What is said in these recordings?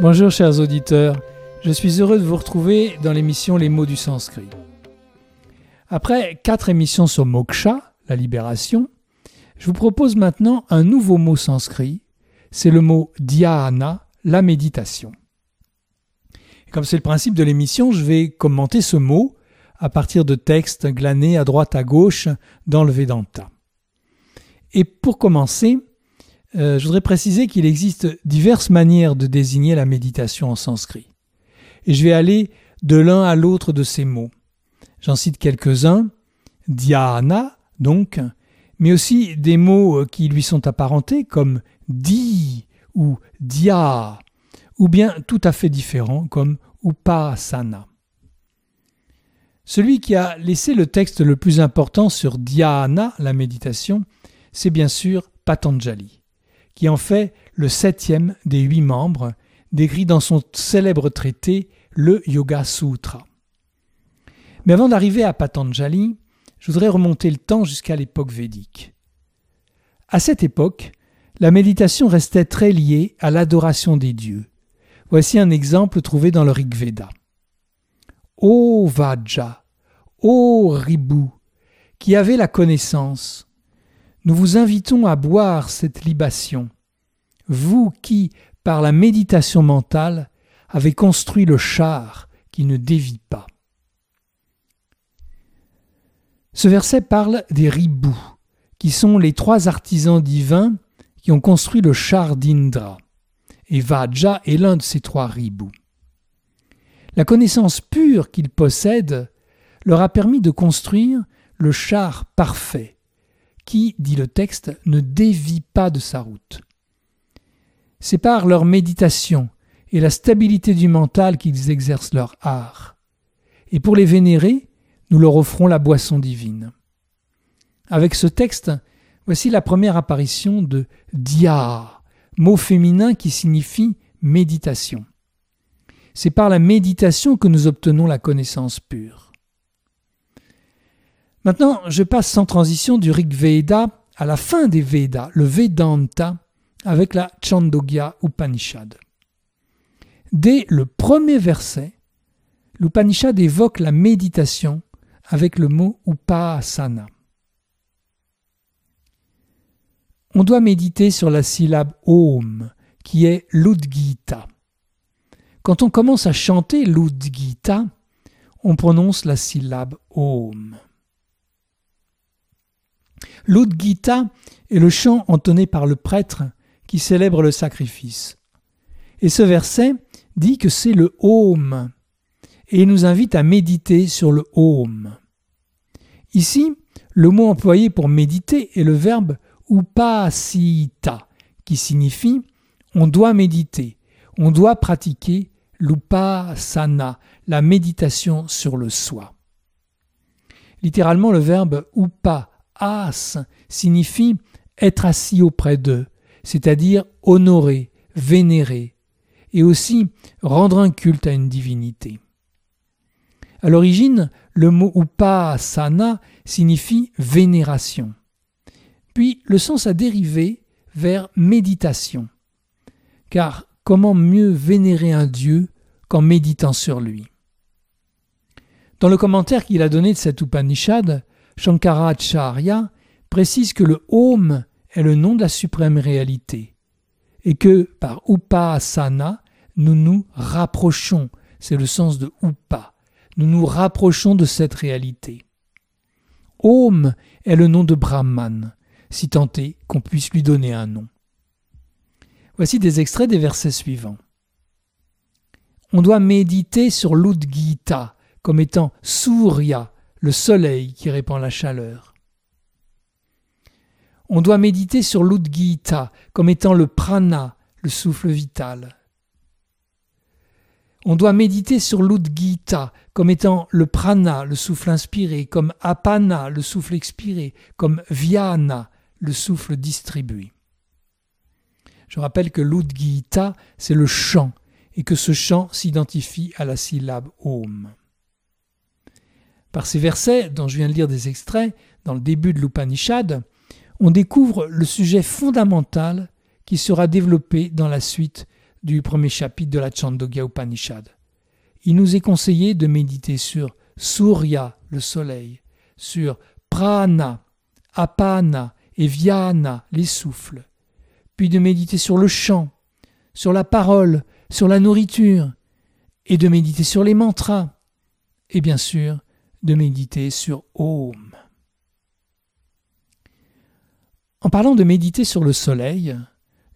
Bonjour chers auditeurs, je suis heureux de vous retrouver dans l'émission Les mots du sanskrit. Après quatre émissions sur moksha, la libération, je vous propose maintenant un nouveau mot sanskrit, c'est le mot dhyana, la méditation. comme c'est le principe de l'émission, je vais commenter ce mot à partir de textes glanés à droite à gauche dans le Vedanta. Et pour commencer, euh, je voudrais préciser qu'il existe diverses manières de désigner la méditation en sanskrit. Et je vais aller de l'un à l'autre de ces mots. J'en cite quelques-uns. Dhyana, donc, mais aussi des mots euh, qui lui sont apparentés comme di ou dia, ou bien tout à fait différents comme upasana. Celui qui a laissé le texte le plus important sur dhyana, la méditation, c'est bien sûr Patanjali qui en fait le septième des huit membres, décrit dans son célèbre traité le Yoga Sutra. Mais avant d'arriver à Patanjali, je voudrais remonter le temps jusqu'à l'époque védique. À cette époque, la méditation restait très liée à l'adoration des dieux. Voici un exemple trouvé dans le Rig Veda. Ô Vaja, ô Ribu, qui avait la connaissance, nous vous invitons à boire cette libation, vous qui, par la méditation mentale, avez construit le char qui ne dévie pas. Ce verset parle des ribous, qui sont les trois artisans divins qui ont construit le char d'Indra, et Vaja est l'un de ces trois ribous. La connaissance pure qu'ils possèdent leur a permis de construire le char parfait, qui, dit le texte, ne dévie pas de sa route. C'est par leur méditation et la stabilité du mental qu'ils exercent leur art. Et pour les vénérer, nous leur offrons la boisson divine. Avec ce texte, voici la première apparition de dia, mot féminin qui signifie méditation. C'est par la méditation que nous obtenons la connaissance pure. Maintenant, je passe sans transition du Rig Veda à la fin des Vedas, le Vedanta, avec la Chandogya Upanishad. Dès le premier verset, l'Upanishad évoque la méditation avec le mot Upasana. On doit méditer sur la syllabe Om, qui est l'Udgita. Quand on commence à chanter l'Udgita, on prononce la syllabe Om. L'Udgita est le chant entonné par le prêtre qui célèbre le sacrifice. Et ce verset dit que c'est le Om et il nous invite à méditer sur le Om. Ici, le mot employé pour méditer est le verbe upasita, qui signifie on doit méditer, on doit pratiquer l'upasana, la méditation sur le soi. Littéralement, le verbe upa as signifie être assis auprès d'eux, c'est-à-dire honorer, vénérer, et aussi rendre un culte à une divinité. À l'origine, le mot upasana signifie vénération. Puis le sens a dérivé vers méditation. Car comment mieux vénérer un Dieu qu'en méditant sur lui? Dans le commentaire qu'il a donné de cette Upanishad, Shankaracharya précise que le Om est le nom de la suprême réalité et que par Upasana, nous nous rapprochons, c'est le sens de Upa, nous nous rapprochons de cette réalité. Om est le nom de Brahman, si tant est qu'on puisse lui donner un nom. Voici des extraits des versets suivants. On doit méditer sur l'Udgita comme étant Surya, le soleil qui répand la chaleur. On doit méditer sur l'Udgita comme étant le prana, le souffle vital. On doit méditer sur l'Udgita comme étant le prana, le souffle inspiré, comme apana, le souffle expiré, comme vyana, le souffle distribué. Je rappelle que l'Udgita, c'est le chant, et que ce chant s'identifie à la syllabe Om. Par ces versets, dont je viens de lire des extraits, dans le début de l'Upanishad, on découvre le sujet fondamental qui sera développé dans la suite du premier chapitre de la Chandogya Upanishad. Il nous est conseillé de méditer sur Surya, le soleil, sur Prana, Apana et Vyana, les souffles, puis de méditer sur le chant, sur la parole, sur la nourriture, et de méditer sur les mantras, et bien sûr de méditer sur Om. En parlant de méditer sur le soleil,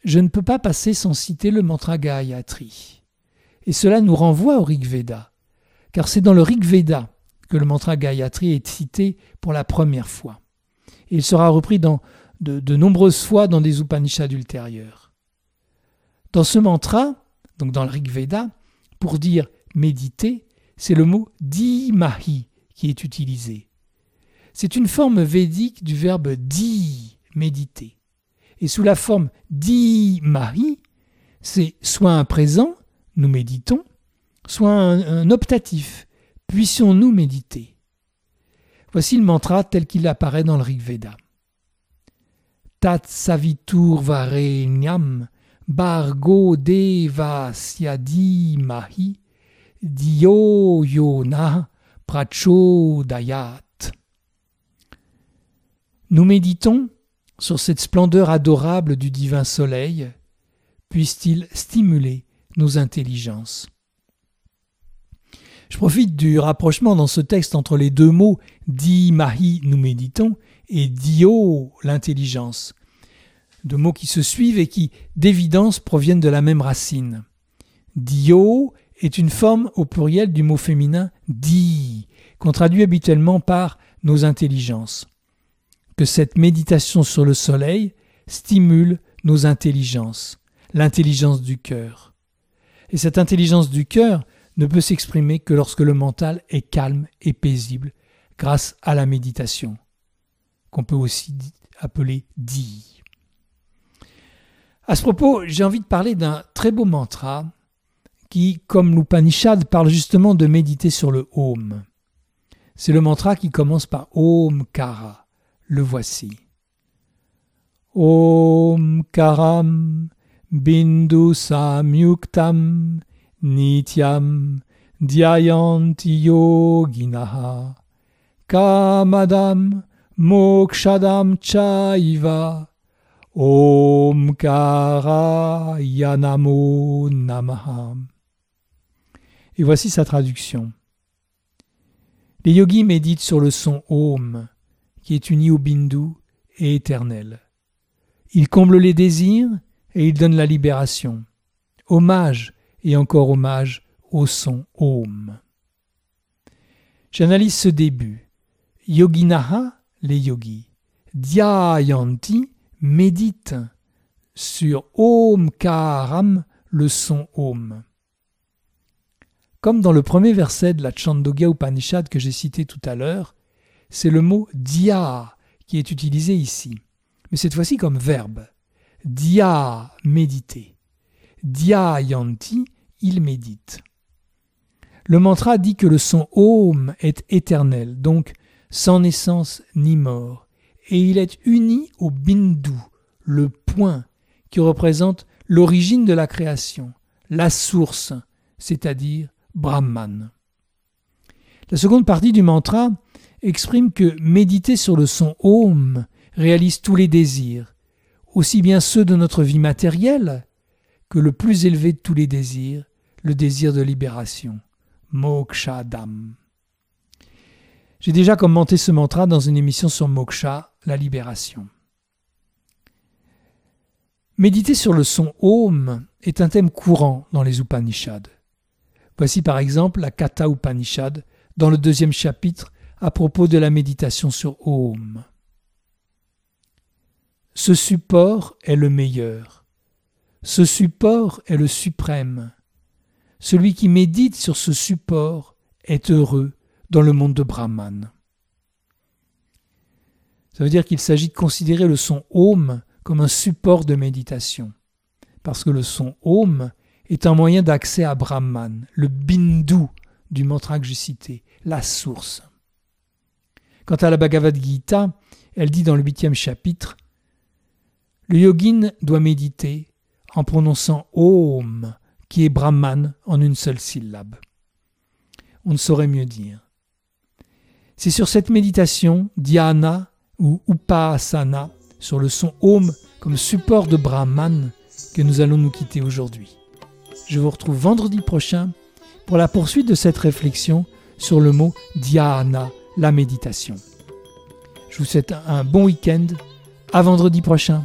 je ne peux pas passer sans citer le mantra Gayatri. Et cela nous renvoie au Rig Veda, car c'est dans le Rig Veda que le mantra Gayatri est cité pour la première fois. Et il sera repris de nombreuses fois dans des Upanishads ultérieurs. Dans ce mantra, donc dans le Rig Veda, pour dire méditer, c'est le mot dimahi qui est utilisé. C'est une forme védique du verbe di, méditer. Et sous la forme dimahi, c'est soit un présent, nous méditons, soit un, optatif, puissions-nous méditer. Voici le mantra tel qu'il apparaît dans le Rig Veda. Tat savitur varenyam bargo deva syadi mahi dio yona prachodayat. Nous méditons sur cette splendeur adorable du divin soleil, puisse-t-il stimuler nos intelligences. Je profite du rapprochement dans ce texte entre les deux mots di mahi nous méditons et dio l'intelligence, deux mots qui se suivent et qui d'évidence proviennent de la même racine. Dio est une forme au pluriel du mot féminin di, qu'on traduit habituellement par nos intelligences. Que cette méditation sur le soleil stimule nos intelligences, l'intelligence du cœur. Et cette intelligence du cœur ne peut s'exprimer que lorsque le mental est calme et paisible grâce à la méditation, qu'on peut aussi appeler di. À ce propos, j'ai envie de parler d'un très beau mantra qui, comme l'Upanishad, parle justement de méditer sur le Om. C'est le mantra qui commence par Om Kara. Le voici. Om Karam Bindu Samyuktam Nityam Dhyayanti Yoginaha Kamadam Mokshadam Chaiva Omkara Yanamo Namaha. Et voici sa traduction. Les yogis méditent sur le son Om, qui est uni au Bindu et éternel. Il comble les désirs et il donne la libération. Hommage et encore hommage au son Om. J'analyse ce début. Yoginaha, les yogis. Dhyayanti, médite sur Om Karam, le son Om. Comme dans le premier verset de la Chandogya Upanishad que j'ai cité tout à l'heure, c'est le mot dia qui est utilisé ici, mais cette fois-ci comme verbe. Dia, méditer. Dia yanti, il médite. Le mantra dit que le son Om est éternel, donc sans naissance ni mort, et il est uni au bindu, le point, qui représente l'origine de la création, la source, c'est-à-dire Brahman. La seconde partie du mantra exprime que méditer sur le son Om réalise tous les désirs, aussi bien ceux de notre vie matérielle que le plus élevé de tous les désirs, le désir de libération, Mokshadam. J'ai déjà commenté ce mantra dans une émission sur Moksha, la libération. Méditer sur le son Om est un thème courant dans les Upanishads. Voici par exemple la Katha Upanishad dans le deuxième chapitre à propos de la méditation sur Om. Ce support est le meilleur. Ce support est le suprême. Celui qui médite sur ce support est heureux dans le monde de Brahman. Ça veut dire qu'il s'agit de considérer le son Om comme un support de méditation, parce que le son Om est un moyen d'accès à Brahman, le bindu du mantra que j'ai cité, la source. Quant à la Bhagavad Gita, elle dit dans le huitième chapitre Le yogin doit méditer en prononçant Om qui est Brahman en une seule syllabe. On ne saurait mieux dire. C'est sur cette méditation, dhyana ou upasana, sur le son Om comme support de Brahman, que nous allons nous quitter aujourd'hui. Je vous retrouve vendredi prochain pour la poursuite de cette réflexion sur le mot dhyana, la méditation. Je vous souhaite un bon week-end. À vendredi prochain.